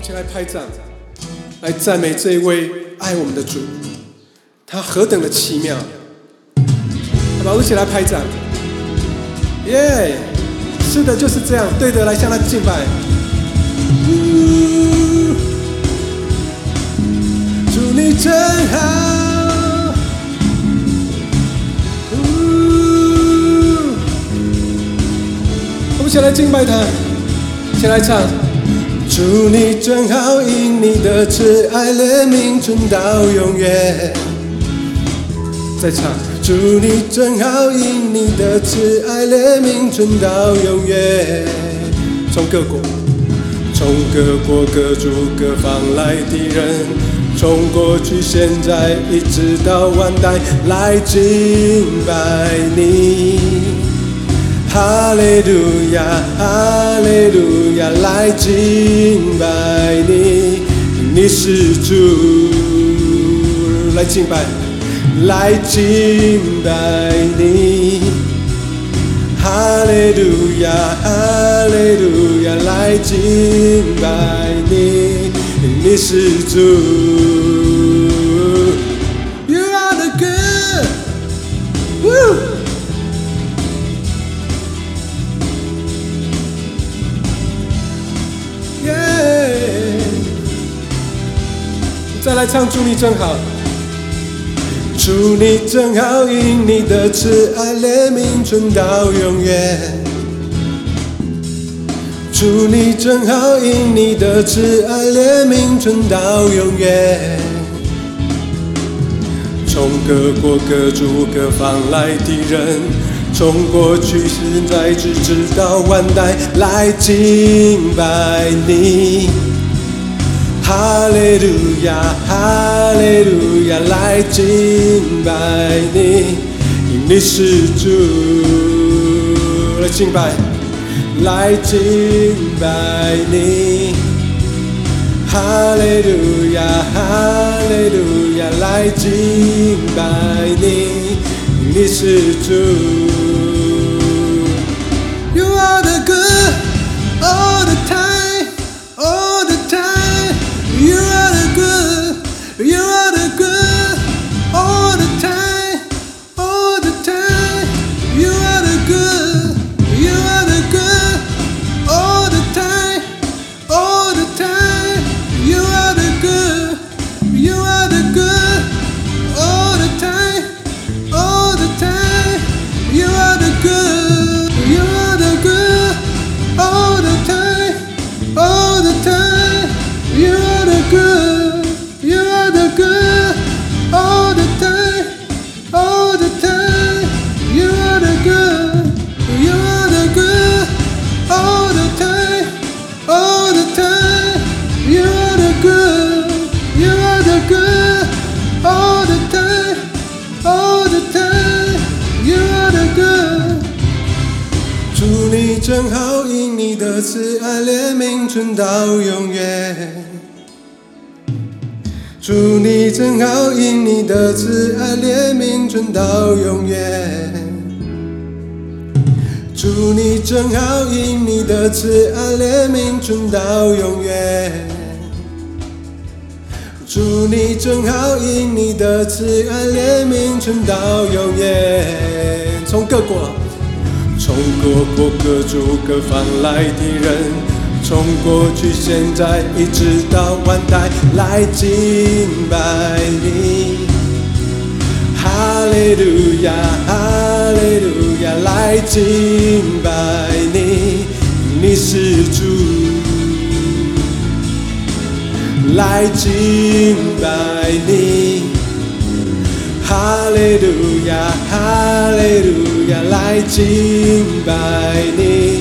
我们一起来拍掌，来赞美这一位爱我们的主，他何等的奇妙！好吧，我们一起来拍掌，耶！是的，就是这样，对的，来向他敬拜。祝你真好，我们一起来敬拜他，一起来唱。祝你真好，因你的慈爱怜悯存到永远。再唱。祝你真好，因你的慈爱怜悯存到永远。从各国，从各国各族各方来的人，从过去现在一直到万代来敬拜你。哈利路亚，哈利路亚，来敬拜你，你是主，来敬拜。来敬拜你，哈利路亚，哈利路亚，来敬拜你，你是主。来唱，祝你真好。祝你真好，因你的慈爱怜悯存到永远。祝你真好，因你的慈爱怜悯存到永远。从各国各族各方来的人，从过去现在直直到万代来敬拜你。哈利路亚，哈利路亚，来敬拜你，因你是主，来敬拜，来敬拜你。哈利路亚，哈利路亚，来敬拜你，你是主。You are the good 慈爱怜悯存到永远。祝你真好，因你的慈爱怜悯存到永远。祝你真好，因你的慈爱怜悯存到永远。祝你真好，因你的慈爱怜悯存到永远。从各国。从各国各族各方来的人，从过去现在一直到万代来敬拜你。哈利路亚，哈利路亚，来敬拜你，你是主，来敬拜你。哈利路亚，哈利路，敬拜你，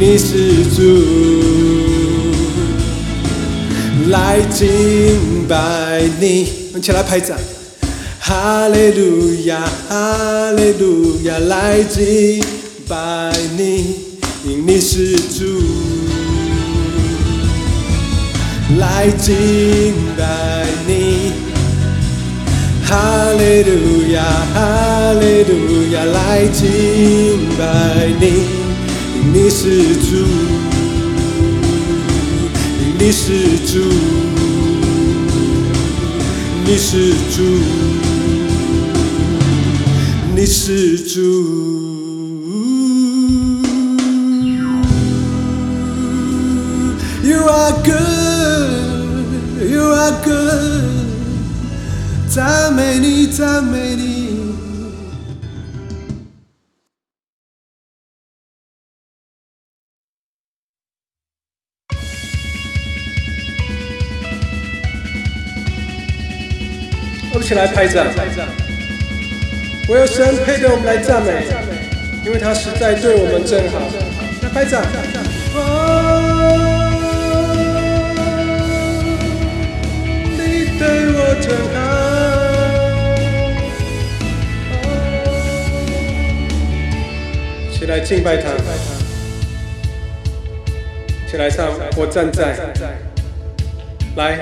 你是主，来敬拜你。我们起来拍掌。哈利路亚，哈利路亚，来敬拜你，你是主，来敬拜。哈利路亚，哈利路亚，来敬拜你，你是主，你是主，你是主，你是主。You are good, you are good，赞美你，赞美你。我们起来拍掌，我有神配得我们来赞美，因为他实在对我们真好。来拍掌。起来敬拜他，起来唱，我站在，来。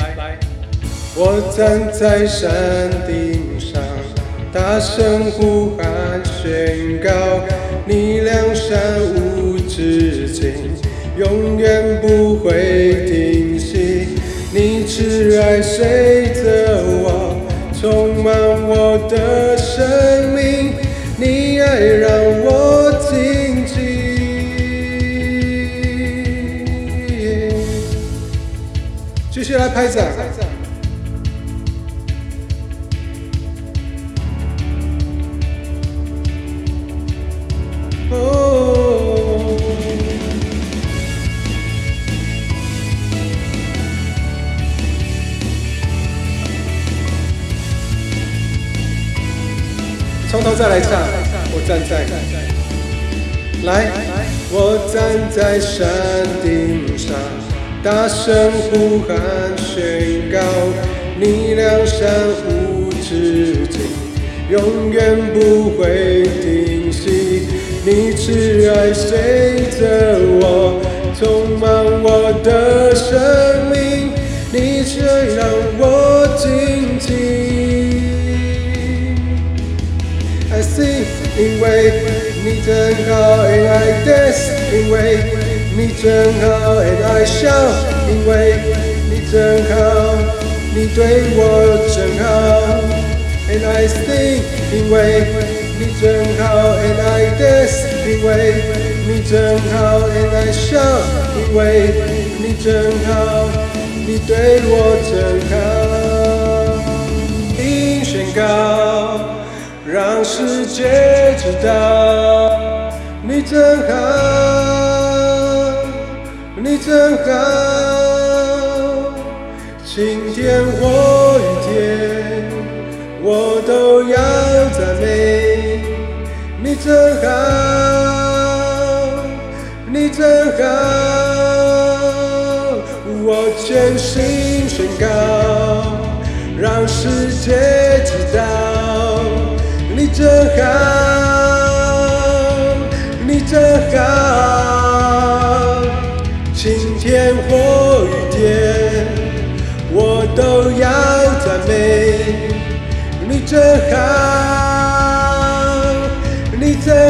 我站在山顶上，大声呼喊宣告：你梁山无止境，永远不会停息。你慈爱随着我，充满我的生命。你爱让我继续来拍掌。从头再来唱，我站在，来，我站在山顶上，大声呼喊宣告，你梁山无止境，永远不会停息。你慈爱随着我，充满我的生命，你却让我静静。I sing，因为你真好，and I dance，因为你真好，and I shout，因为你真好，你对我真好，and I sing，因为你真好，and I dance，因为你真好，and I shout，因为你真好，你对我真好，并宣告。让世界知道你真好，你真好。晴天或雨天，我都要赞美。你真好，你真好。我全心宣告，让世界知道。你真好，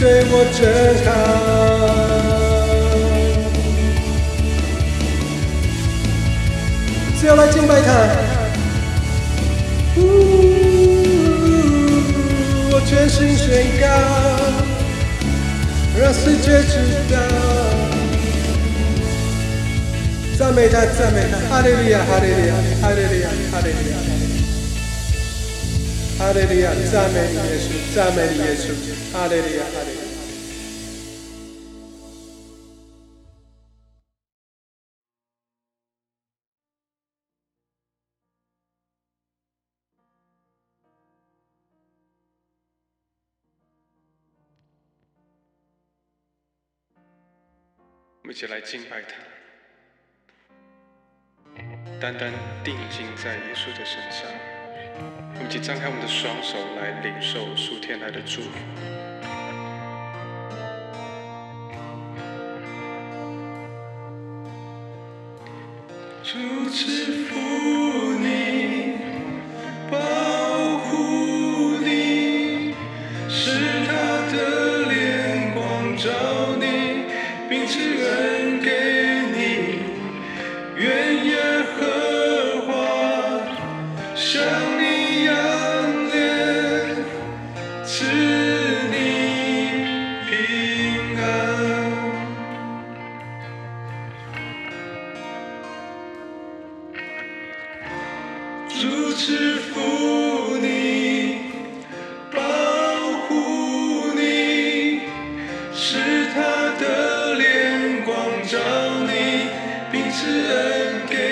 对我真好。只要来敬拜他，我全心宣告，让世界知道，赞美他，赞美他，哈利路亚，哈利路亚，哈利路亚，哈利路亚，哈利利亚，赞美你耶稣，赞美你耶稣，哈利利亚，我们。一起来敬拜他，单单定睛在耶稣的身上。我们请张开我们的双手来领受数天来的祝福。祝知 Thank you.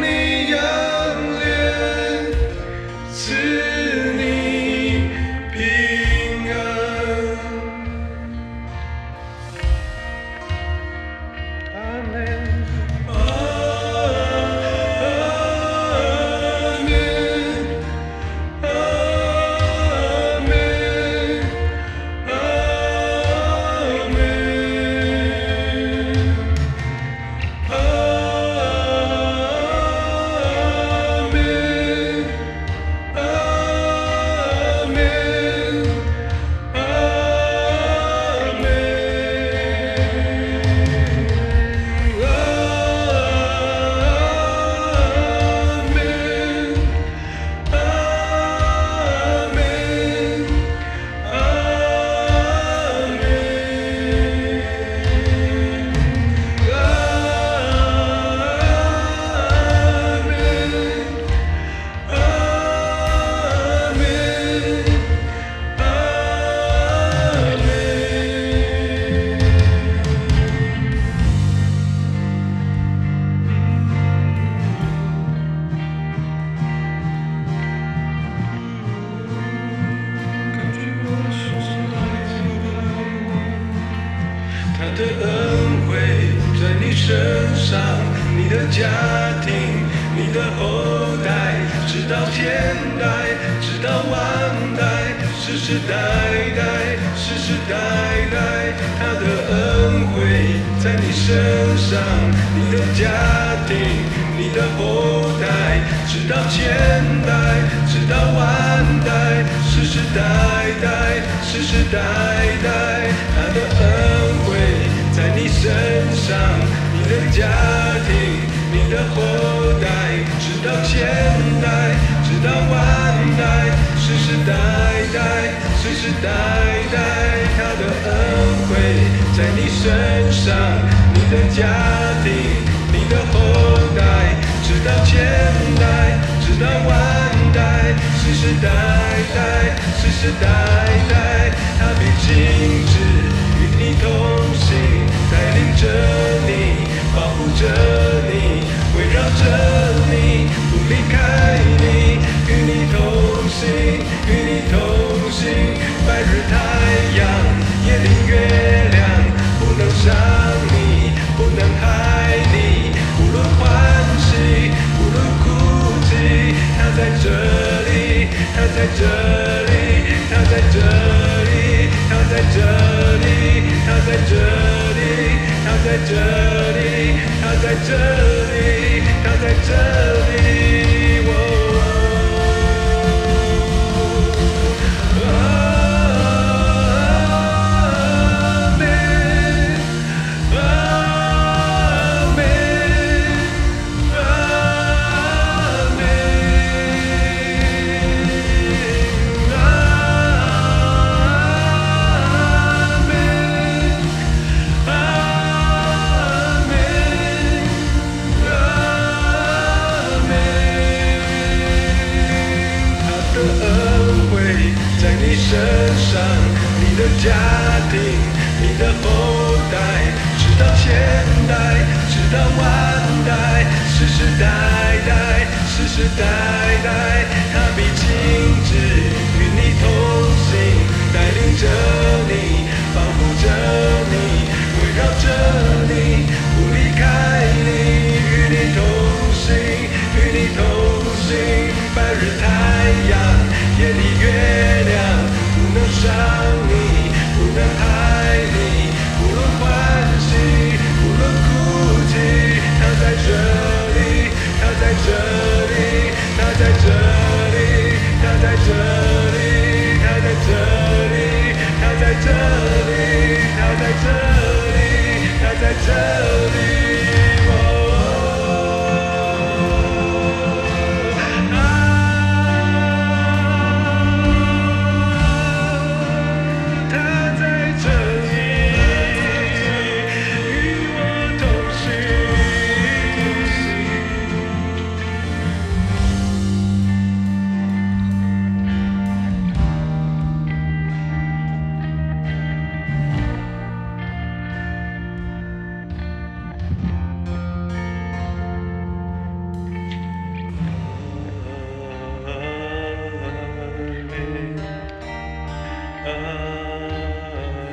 me 你的家庭你的后代直到千代直到万代世世代代世世代代他的恩惠在你身上你的家庭你的后代直到千代直到万代世世代代世世代代他的恩惠在你身上。的家庭，你的后代，直到千代，直到万代，世世代代，世世代。Jesus.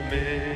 me.